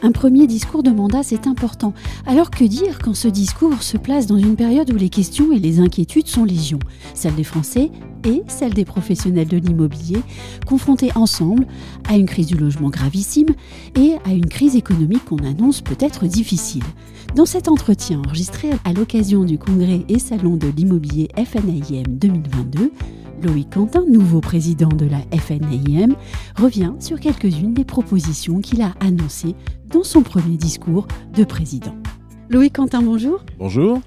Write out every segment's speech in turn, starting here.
Un premier discours de mandat, c'est important. Alors que dire quand ce discours se place dans une période où les questions et les inquiétudes sont légion, celles des Français et celles des professionnels de l'immobilier, confrontés ensemble à une crise du logement gravissime et à une crise économique qu'on annonce peut-être difficile. Dans cet entretien enregistré à l'occasion du congrès et salon de l'immobilier FNAIM 2022, Loïc Quentin, nouveau président de la FNAIM, revient sur quelques-unes des propositions qu'il a annoncées dans son premier discours de président. Loïc Quentin, bonjour. Bonjour.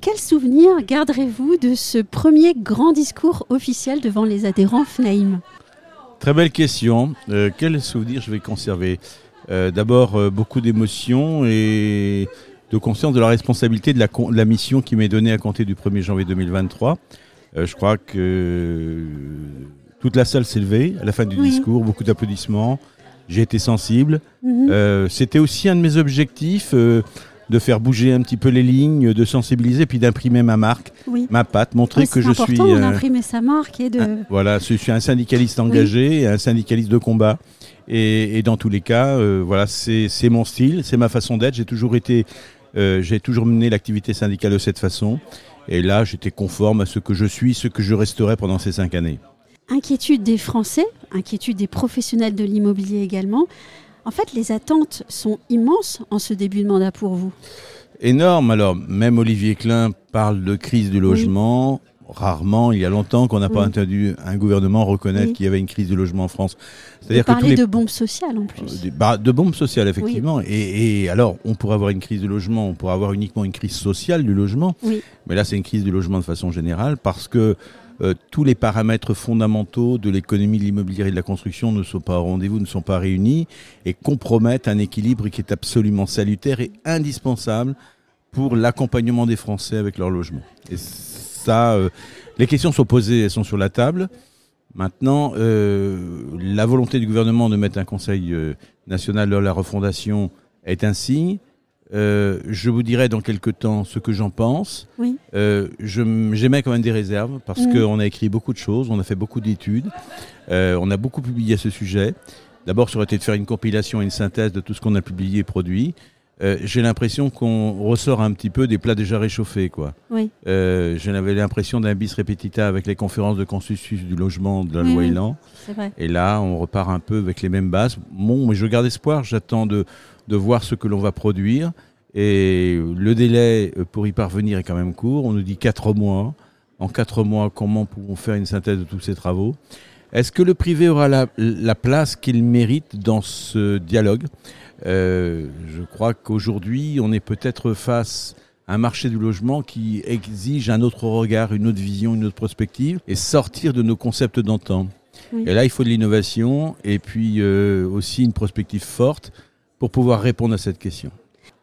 Quel souvenir garderez-vous de ce premier grand discours officiel devant les adhérents FNAIM Très belle question. Euh, quel souvenir je vais conserver? Euh, D'abord, euh, beaucoup d'émotions et de conscience de la responsabilité de la, de la mission qui m'est donnée à compter du 1er janvier 2023. Euh, je crois que toute la salle s'est levée à la fin du Oui. discours, beaucoup d'applaudissements. J'ai été sensible. Mhm. Euh, C'était aussi un de mes objectifs euh, de faire bouger un petit peu les lignes, de sensibiliser, puis d'imprimer ma marque, Oui. ma patte, montrer que c'est je suis. euh, d'imprimer sa marque et de... un- voilà, je suis un syndicaliste engagé, un syndicaliste de combat. Et, et dans tous les cas, euh, voilà, c'est c'est mon style, c'est ma façon d'être. J'ai toujours été, euh, j'ai toujours mené l'activité syndicale de cette façon. Et là, j'étais conforme à ce que je suis, ce que je resterai pendant ces cinq années. Inquiétude des Français, inquiétude des professionnels de l'immobilier également. En fait, les attentes sont immenses en ce début de mandat pour vous. Énorme. Alors, même Olivier Klein parle de crise du logement. Rarement, il y a longtemps qu'on n'a pas Oui. entendu un gouvernement reconnaître Oui. qu'il y avait une crise du logement en France. C'est-à-dire que tous les de bombes sociales en plus. Des- bah, de bombes sociales, effectivement. Et, et alors, on pourrait avoir une crise du logement, on pourrait avoir uniquement une crise sociale du logement. Oui. Mais là, c'est une crise du logement de façon générale parce que euh, tous les paramètres fondamentaux de l'économie de l'immobilier et de la construction ne sont pas au rendez-vous, ne sont pas réunis et compromettent un équilibre qui est absolument salutaire et indispensable pour l'accompagnement des Français avec leur logement. Et ça, euh, les questions sont posées, elles sont sur la table. Maintenant, euh, la volonté du gouvernement de mettre un Conseil euh, national de la refondation est un signe. Euh, je vous dirai dans quelques temps ce que j'en pense. Oui. Euh, J'émets quand même des réserves parce qu'on a écrit beaucoup de choses, on a fait beaucoup d'études, euh, on a beaucoup publié à ce sujet. D'abord, ça aurait été de faire une compilation et une synthèse de tout ce qu'on a publié et produit. Euh, J'ai l'impression qu'on ressort un petit peu des plats déjà réchauffés, quoi. Oui. Euh, J'avais l'impression d'un bis repetita avec les conférences de consensus du logement de la Oui, loi. Elan. Vrai. Et là, on repart un peu avec les mêmes bases. Bon, mais je garde espoir. J'attends de, de voir ce que l'on va produire. Et le délai euh, pour y parvenir est quand même court. On nous dit quatre mois. En quatre mois, comment pouvons faire une synthèse de tous ces travaux? Est-ce que le privé aura la, la place qu'il mérite dans ce dialogue? Je crois qu'aujourd'hui, on est peut-être face à un marché du logement qui exige un autre regard, une autre vision, une autre prospective, et sortir de nos concepts d'antan. Oui. Et là, il faut de l'innovation et puis euh, aussi une prospective forte pour pouvoir répondre à cette question.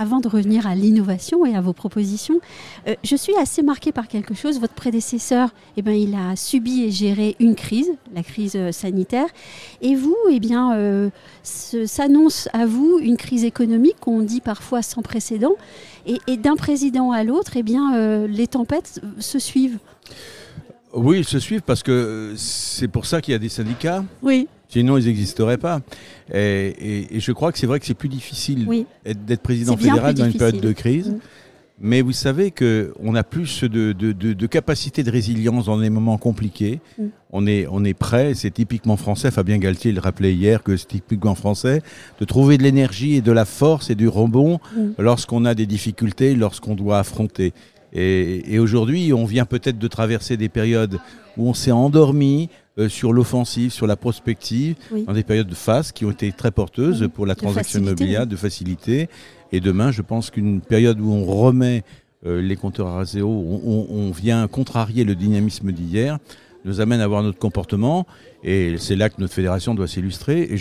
Avant de revenir à l'innovation et à vos propositions, euh, je suis assez marquée par quelque chose. Votre prédécesseur, eh ben, il a subi et géré une crise, la crise euh, sanitaire. Et vous, eh bien, euh, ce- s'annonce à vous une crise économique qu'on dit parfois sans précédent. Et, et d'un président à l'autre, eh bien, les tempêtes se suivent. Oui, ils se suivent parce que c'est pour ça qu'il y a des syndicats. Oui, Sinon, ils n'existeraient pas. Et, et- et je crois que c'est vrai que c'est plus difficile oui. d'être président fédéral dans une période de crise. Mm. Mais vous savez qu'on a plus de, de, de, de capacité de résilience dans des moments compliqués. Mm. On, est, on est prêt, c'est typiquement français, Fabien Galtier le rappelait hier, que c'est typiquement français, de trouver de l'énergie et de la force et du rebond Mm. lorsqu'on a des difficultés, lorsqu'on doit affronter. Et, et aujourd'hui, on vient peut-être de traverser des périodes où on s'est endormi euh, sur l'offensive, sur la prospective, Oui. dans des périodes de phase qui ont été très porteuses pour la De transaction facilité, immobilière, oui. de facilité. Et demain, je pense qu'une période où on remet euh, les compteurs à zéro, on, on- on vient contrarier le dynamisme d'hier, nous amène à avoir notre comportement. Et c'est là que notre fédération doit s'illustrer. Et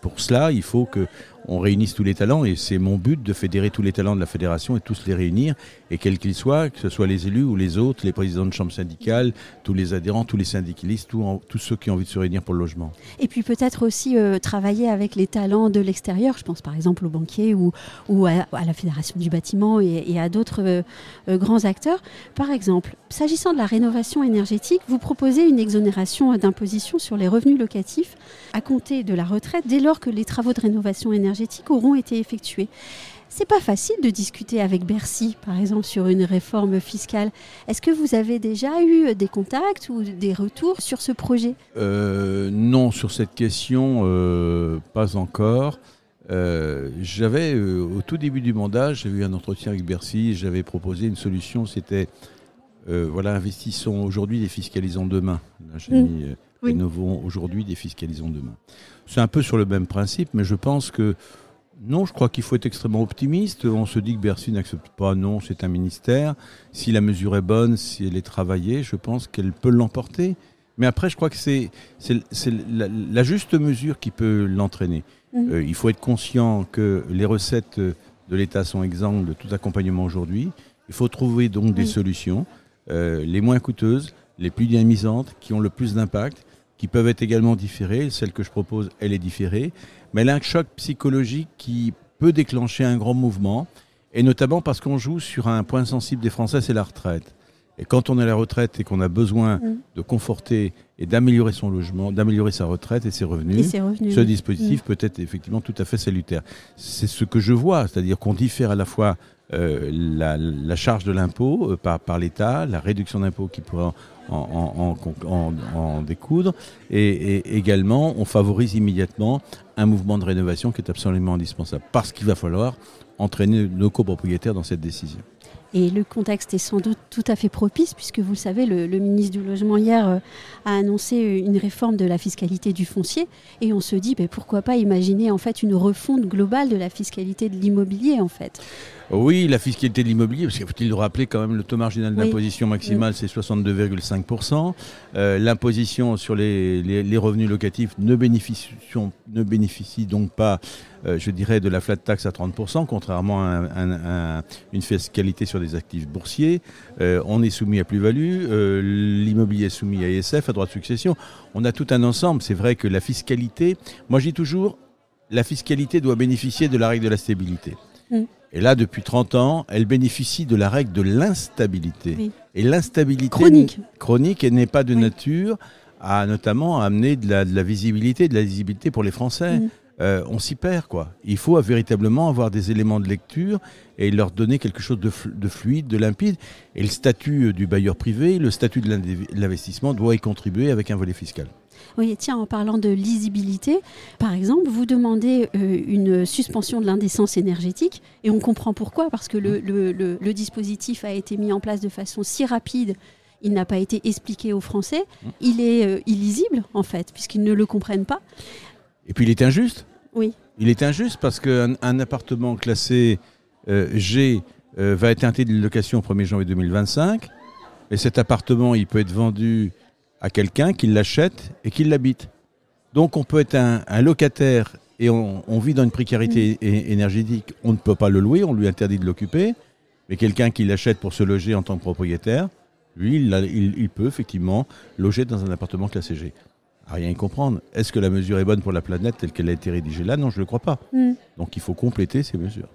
pour cela, il faut que on réunisse tous les talents et c'est mon but de fédérer tous les talents de la fédération et tous les réunir et quels qu'ils soient, que ce soit les élus ou les autres, les présidents de chambres syndicales, tous les adhérents, tous les syndicalistes, tous, ceux qui ont envie de se réunir pour le logement. Et puis peut-être aussi euh, travailler avec les talents de l'extérieur, je pense par exemple aux banquiers ou, ou à, la fédération du bâtiment et, à d'autres euh, euh, grands acteurs. Par exemple, s'agissant de la rénovation énergétique, vous proposez une exonération d'imposition sur les revenus locatifs à compter de la retraite dès lors que les travaux de rénovation énergétique auront été effectués. C'est pas facile de discuter avec Bercy, par exemple, sur une réforme fiscale. Est-ce que vous avez déjà eu des contacts ou des retours sur ce projet? Euh, Non, sur cette question, euh, pas encore. Euh, j'avais, au tout début du mandat, j'ai eu un entretien avec Bercy, j'avais proposé une solution, c'était, voilà, investissons aujourd'hui, défiscalisons demain. j'ai mmh. mis, rénovons aujourd'hui, défiscalisons demain. C'est un peu sur le même principe, mais je pense que non, je crois qu'il faut être extrêmement optimiste. On se dit que Bercy n'accepte pas. Non, c'est un ministère. Si la mesure est bonne, si elle est travaillée, je pense qu'elle peut l'emporter. Mais après, je crois que c'est la, juste mesure qui peut l'entraîner. Mmh. Euh, il faut être conscient que les recettes de l'État sont exemptes de tout accompagnement aujourd'hui. Il faut trouver donc des solutions, euh, les moins coûteuses, les plus dynamisantes, qui ont le plus d'impact qui peuvent être également différées. Celle que je propose, elle est différée. Mais elle a un choc psychologique qui peut déclencher un grand mouvement, et notamment parce qu'on joue sur un point sensible des Français, c'est la retraite. Et quand on est à la retraite et qu'on a besoin mm. de conforter et d'améliorer son logement, d'améliorer sa retraite et ses revenus, ce dispositif mm. peut être effectivement tout à fait salutaire. C'est ce que je vois, c'est-à-dire qu'on diffère à la fois euh, la, charge de l'impôt euh, par, l'État, la réduction d'impôt qui pourrait en, découdre. Et, également, on favorise immédiatement un mouvement de rénovation qui est absolument indispensable, parce qu'il va falloir entraîner nos copropriétaires dans cette décision. Et le contexte est sans doute tout à fait propice, puisque vous le savez, le, ministre du Logement hier euh, a annoncé une réforme de la fiscalité du foncier. Et on se dit, ben, pourquoi pas imaginer en fait une refonte globale de la fiscalité de l'immobilier en fait oui, la fiscalité de l'immobilier, parce qu'il faut-il le rappeler quand même, le taux marginal d'imposition maximal, c'est 62,5%. Euh, l'imposition sur les, revenus locatifs ne bénéficie, ne bénéficie donc pas, euh, je dirais, de la flat tax à 30%, contrairement à, une fiscalité sur des actifs boursiers. Euh, on est soumis à plus-value, l'immobilier est soumis à ISF, à droit de succession. On a tout un ensemble. C'est vrai que la fiscalité, moi je dis toujours, la fiscalité doit bénéficier de la règle de la stabilité. Mm. Et là, depuis 30 ans, elle bénéficie de la règle de l'instabilité. Et l'instabilité chronique, chronique n'est pas de nature à notamment amener de la, visibilité, de la visibilité pour les Français. Mm. Euh, on s'y perd, quoi. Il faut véritablement avoir des éléments de lecture et leur donner quelque chose de, de fluide, de limpide. Et le statut du bailleur privé, le statut de l'investissement doit y contribuer avec un volet fiscal. Oui, tiens, en parlant de lisibilité, par exemple, vous demandez euh, une suspension de l'indécence énergétique et on comprend pourquoi, parce que le, le, dispositif a été mis en place de façon si rapide il n'a pas été expliqué aux Français, il est euh, illisible en fait, puisqu'ils ne le comprennent pas. Et puis il est injuste. Oui. Il est injuste parce qu'un un appartement classé euh, G va être interdit de location au 1er janvier 2025, et cet appartement, il peut être vendu à quelqu'un qui l'achète et qui l'habite. Donc on peut être un, locataire et on, vit dans une précarité énergétique, on ne peut pas le louer, on lui interdit de l'occuper, mais quelqu'un qui l'achète pour se loger en tant que propriétaire, lui, il, peut effectivement loger dans un appartement classé G. À rien y comprendre. Est-ce que la mesure est bonne pour la planète telle qu'elle a été rédigée là? Non, je ne le crois pas. Mm. Donc il faut compléter ces mesures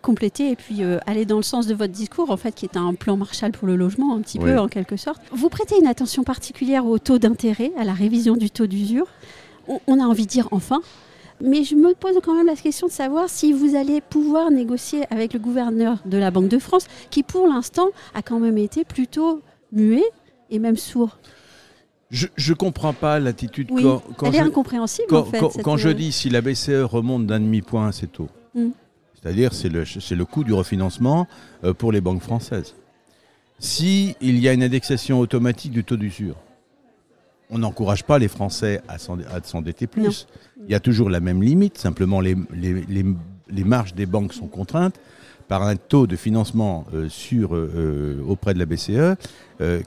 compléter et puis euh, aller dans le sens de votre discours, en fait, qui est un plan Marshall pour le logement, un petit peu en quelque sorte. Vous prêtez une attention particulière au taux d'intérêt, à la révision du taux d'usure. On, a envie de dire enfin. Mais je me pose quand même la question de savoir si vous allez pouvoir négocier avec le gouverneur de la Banque de France, qui pour l'instant a quand même été plutôt muet et même sourd. Je ne comprends pas l'attitude. quand, elle est incompréhensible quand, en fait. Quand, je dis si la BCE remonte d'un demi-point à ses taux, hmm. C'est-à-dire c'est le, le coût du refinancement euh, pour les banques françaises. Si il y a une indexation automatique du taux d'usure, on n'encourage pas les Français à s'endetter plus. Il y a toujours la même limite, simplement les, les, les, marges des banques sont contraintes. Par un taux de financement sur, auprès de la BCE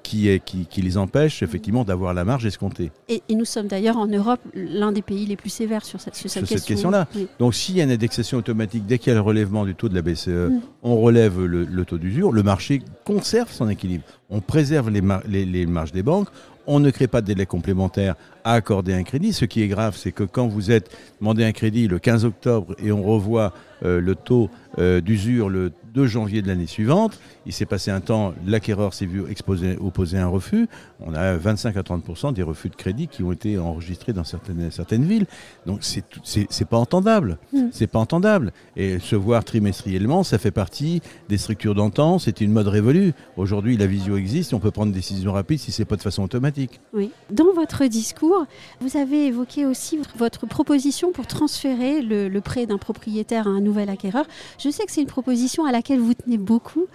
qui, est, qui, qui, les empêche effectivement d'avoir la marge escomptée. Et, nous sommes d'ailleurs en Europe l'un des pays les plus sévères sur cette, sur cette, sur question. là Donc s'il y a une indexation automatique, dès qu'il y a le relèvement du taux de la BCE, mm. on relève le, le taux d'usure, le marché conserve son équilibre. On préserve les, les, les marges des banques, on ne crée pas de délai complémentaire à accorder un crédit. Ce qui est grave, c'est que quand vous êtes demandé un crédit le 15 octobre et on revoit euh, le taux euh, d'usure le 2 janvier de l'année suivante, il s'est passé un temps, l'acquéreur s'est vu exposer, opposer un refus. On a 25 à 30% des refus de crédit qui ont été enregistrés dans certaines, certaines villes. Donc c'est c'est pas entendable. Mm. C'est pas entendable. Et se voir trimestriellement, ça fait partie des structures d'antan. C'était une mode révolue. Aujourd'hui, la visio existe. On peut prendre des décisions rapides si c'est pas de façon automatique. Oui. Dans votre discours, vous avez évoqué aussi votre proposition pour transférer le, le prêt d'un propriétaire à un nouvel acquéreur. Je sais que c'est une proposition à laquelle vous tenez beaucoup.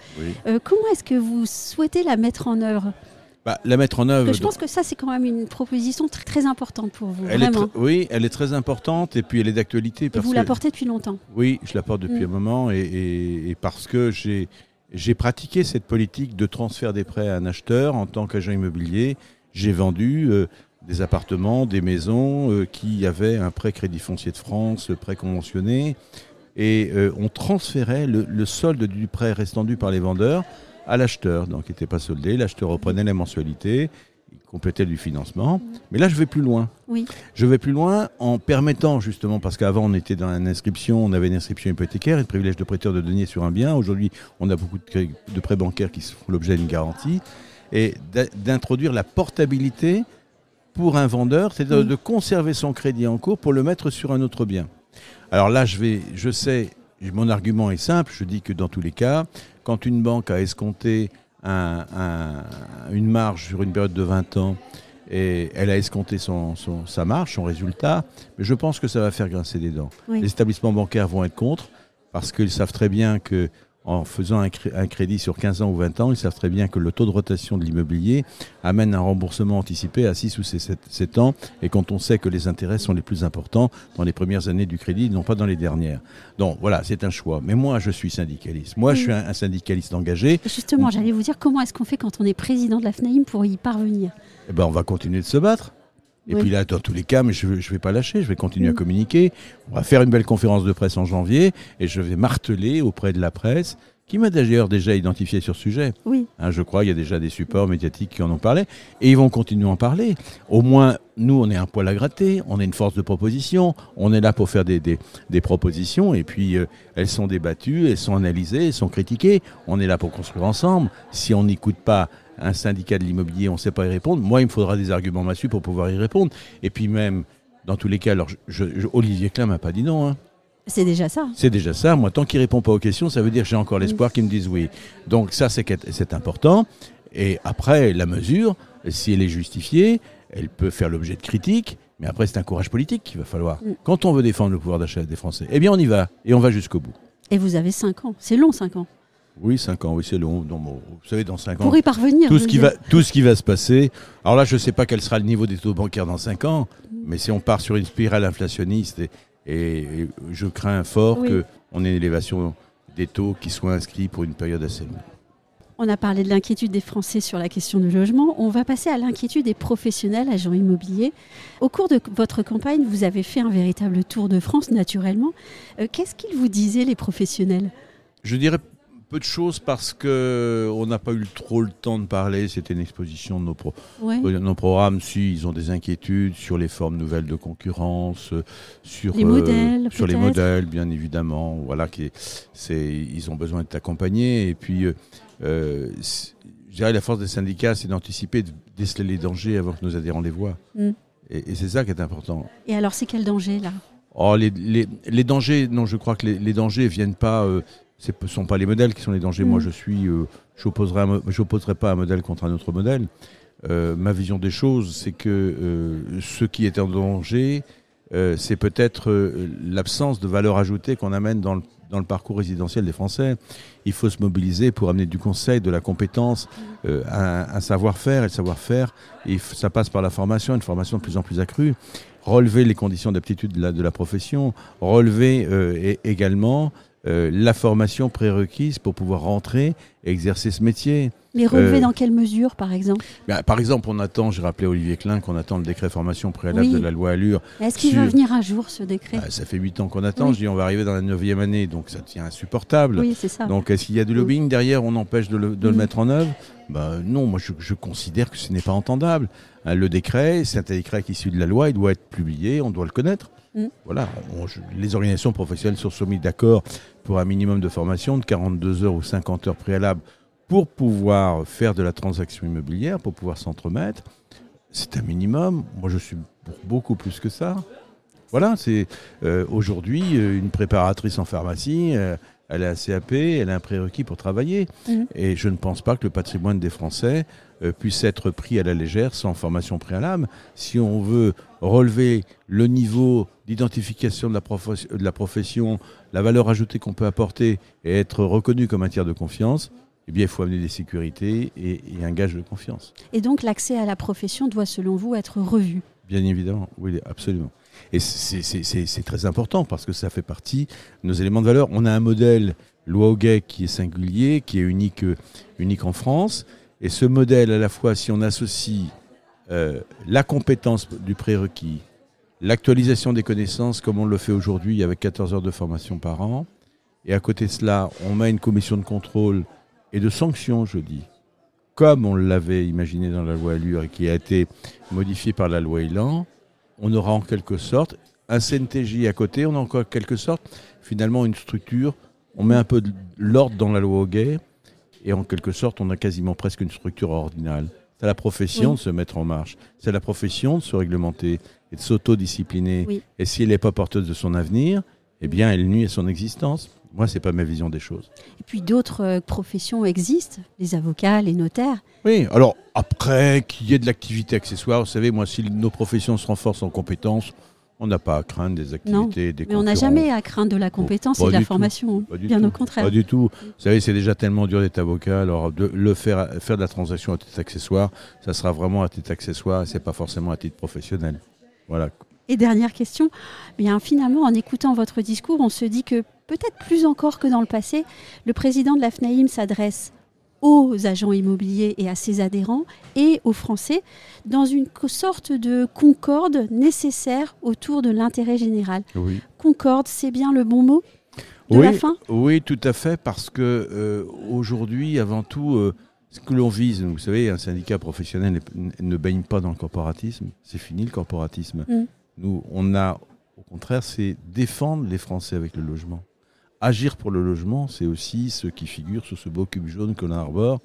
Euh, comment est-ce que vous souhaitez la mettre en œuvre bah, la mettre en œuvre. je pense que ça, c'est quand même une proposition très, très importante pour vous. Elle vraiment. oui, elle est très importante et puis elle est d'actualité. Et vous la portez depuis longtemps. Oui, je la porte depuis mm. un moment et, parce que j'ai j'ai pratiqué cette politique de transfert des prêts à un acheteur en tant qu'agent immobilier. J'ai vendu euh, des appartements, des maisons euh, qui avaient un prêt Crédit Foncier de France, prêt conventionné et euh, on transférait le, solde du prêt restant dû par les vendeurs à l'acheteur. Donc il n'était pas soldé, l'acheteur reprenait la mensualité, il complétait du financement. Mais là, je vais plus loin. Oui. Je vais plus loin en permettant justement, parce qu'avant on était dans une inscription, on avait une inscription hypothécaire et le privilège de prêteur de denier sur un bien. Aujourd'hui, on a beaucoup de, prêts bancaires qui font l'objet d'une garantie. Et d'introduire la portabilité pour un vendeur, c'est-à-dire de conserver son crédit en cours pour le mettre sur un autre bien. Alors là, je, vais, je sais, mon argument est simple, je dis que dans tous les cas, quand une banque a escompté une marge sur une période de 20 ans, et elle a escompté son, sa marge, son résultat, mais je pense que ça va faire grincer des dents. Les établissements bancaires vont être contre, parce qu'ils savent très bien que en faisant un, crédit sur 15 ans ou 20 ans, ils savent très bien que le taux de rotation de l'immobilier amène un remboursement anticipé à 6 ou 7, ans, et quand on sait que les intérêts sont les plus importants dans les premières années du crédit, non pas dans les dernières. Donc voilà, c'est un choix. Mais moi, je suis syndicaliste. Moi, je suis un, syndicaliste engagé. Justement, j'allais vous dire comment est-ce qu'on fait quand on est président de la FNAIM pour y parvenir? Eh ben, On va continuer de se battre. Et puis là, dans tous les cas, mais je ne vais pas lâcher, je vais continuer à communiquer. On va faire une belle conférence de presse en janvier et je vais marteler auprès de la presse qui m'a d'ailleurs déjà identifié sur ce sujet. Oui. Hein, je crois qu'il y a déjà des supports médiatiques qui en ont parlé et ils vont continuer à en parler. Au moins, nous, on est un poil à gratter, on est une force de proposition, on est là pour faire des, des, propositions et puis euh, elles sont débattues, elles sont analysées, elles sont critiquées. On est là pour construire ensemble. Si on n'écoute pas un syndicat de l'immobilier, on ne sait pas y répondre. Moi, il me faudra des arguments massus pour pouvoir y répondre. Et puis même, dans tous les cas, alors je, Olivier Klein m'a pas dit non. Hein. C'est déjà ça. C'est déjà ça. Moi, tant qu'il répond pas aux questions, ça veut dire que j'ai encore l'espoir qu'il me dise oui. Donc ça, c'est important. Et après, la mesure, si elle est justifiée, elle peut faire l'objet de critiques. Mais après, c'est un courage politique qu'il va falloir. Mm. Quand on veut défendre le pouvoir d'achat des Français, eh bien, on y va. Et on va jusqu'au bout. Et vous avez 5 ans. C'est long, 5 ans. Oui, 5 ans, oui, c'est long. vous savez, dans 5 ans. Pour y parvenir. Tout ce, qui va, tout ce qui va se passer. Alors là, je ne sais pas quel sera le niveau des taux bancaires dans 5 ans, mais si on part sur une spirale inflationniste, et, je crains fort qu'on ait une élévation des taux qui soit inscrits pour une période assez longue. On a parlé de l'inquiétude des Français sur la question du logement. On va passer à l'inquiétude des professionnels, agents immobiliers. Au cours de votre campagne, vous avez fait un véritable tour de France, naturellement. Euh, qu'est-ce qu'ils vous disaient, les professionnels? Je dirais peu de choses parce que on n'a pas eu trop le temps de parler. C'était une exposition de nos, euh, nos programmes. Si ils ont des inquiétudes sur les formes nouvelles de concurrence, euh, sur les modèles, sur les modèles, bien évidemment. Voilà, qui c'est ils ont besoin d'être accompagnés. Et puis, euh, je dirais la force des syndicats, c'est d'anticiper, de déceler les dangers avant que nos adhérents les voient. Mm. Et, c'est ça qui est important. Et alors, c'est quel danger là? Oh, les, les, les, dangers, non, je crois que les, les dangers viennent pas ce ne sont pas les modèles qui sont les dangers. Moi, mm. je suis, euh, j'opposerai pas un modèle contre un autre modèle. Euh, ma vision des choses, c'est que euh, ce qui est en danger, c'est peut-être l'absence de valeur ajoutée qu'on amène dans le, dans le, parcours résidentiel des Français. Il faut se mobiliser pour amener du conseil, de la compétence, mm. un, savoir-faire. Et le savoir-faire, ça passe par la formation, une formation de plus en plus accrue. Relever les conditions d'aptitude de la, de la profession, relever également euh, la formation prérequise pour pouvoir rentrer et exercer ce métier. Les relevés Euh, dans quelle mesure, par exemple Ben, par exemple, on attend, j'ai rappelé Olivier Klein qu'on attend le décret formation préalable Oui. de la loi Allure. Est-ce qu'il va venir un jour, ce décret Ah, ça fait huit ans qu'on attend, Oui. je dis on va arriver dans la neuvième année, donc ça devient insupportable. Oui, c'est ça. Donc est-ce qu'il y a du lobbying derrière, on empêche de le, de le Mm. mettre en œuvre? Ben, Non, moi je, je considère que ce n'est pas entendable. Hein, le décret, c'est un décret qui est issu de la loi, il doit être publié, on doit le connaître. Mm. Voilà, on- les organisations professionnelles sont soumises d'accord pour un minimum de formation de 42 heures ou 50 heures préalables pour pouvoir faire de la transaction immobilière, pour pouvoir s'entremettre. C'est un minimum. Moi, je suis pour beaucoup plus que ça. Voilà, c'est euh, aujourd'hui euh, une préparatrice en pharmacie. euh, elle a un CAP, elle a un prérequis pour travailler. Mhm. Et je ne pense pas que le patrimoine des Français euh, puisse être pris à la légère sans formation préalable. Si on veut relever le niveau d'identification de, la profes- de la profession, la valeur ajoutée qu'on peut apporter et être reconnu comme un tiers de confiance, eh bien, il faut amener des sécurités et, et un gage de confiance. Et donc, l'accès à la profession doit, selon vous, être revu? Bien évidemment, oui, absolument. Et c'est- très important parce que ça fait partie de nos éléments de valeur. On a un modèle loi Hoguet qui est singulier, qui est unique, unique en France. Et ce modèle, à la fois, si on associe euh, la compétence du prérequis, l'actualisation des connaissances, comme on le fait aujourd'hui avec 14 heures de formation par an, et à côté de cela, on met une commission de contrôle et de sanctions, je dis, comme on l'avait imaginé dans la loi Allure et qui a été modifié par la loi Elan, on aura en quelque sorte un CNTJ à côté, on a encore en quelque sorte finalement une structure, on met un peu de l'ordre dans la loi Hoguet, et en quelque sorte on a quasiment presque une structure ordinale. C'est à la profession Oui. de se mettre en marche, c'est à la profession de se réglementer et de s'autodiscipliner. Oui. Et si elle n'est pas porteuse de son avenir, eh bien elle nuit à son existence. Moi, c'est pas ma vision des choses. Et puis, d'autres euh, professions existent, les avocats, les notaires. Oui, alors après qu'il y ait de l'activité accessoire, vous savez, moi, si nos professions se renforcent en compétences, on n'a pas à craindre des activités, des Mais on n'a jamais à craindre de la compétence et de la tout. formation. Bien tout. au contraire. Pas du tout. Vous savez, c'est déjà tellement dur d'être avocat. Alors, de le faire, faire de la transaction à titre accessoire, ça sera vraiment à titre accessoire. C'est pas forcément à titre professionnel. Voilà. Et dernière question, bien finalement, en écoutant votre discours, on se dit que peut-être plus encore que dans le passé, le président de la FNAIM s'adresse aux agents immobiliers et à ses adhérents et aux Français dans une sorte de concorde nécessaire autour de l'intérêt général. Oui. Concorde, c'est bien le bon mot de oui, la fin? oui, tout à fait, parce que euh, aujourd'hui, avant tout, euh, ce que l'on vise, vous savez, un syndicat professionnel ne baigne pas dans le corporatisme. C'est fini le corporatisme. Mm. Nous, on a, au contraire, c'est défendre les Français avec le logement. Agir pour le logement, c'est aussi ce qui figure sur ce beau cube jaune que l'on arbore.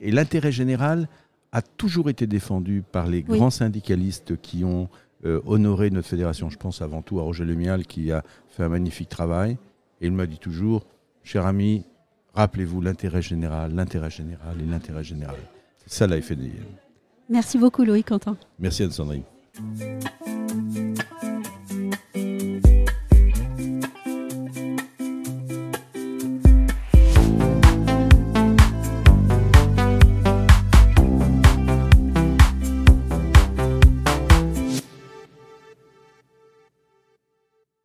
Et l'intérêt général a toujours été défendu par les Oui. grands syndicalistes qui ont euh, honoré notre fédération. Je pense avant tout à Roger Lemial qui a fait un magnifique travail. Et il m'a dit toujours, cher ami, rappelez-vous l'intérêt général, l'intérêt général et l'intérêt général. C'est ça la FNI. Merci beaucoup Loïc Quentin. Merci Anne-Sandrine.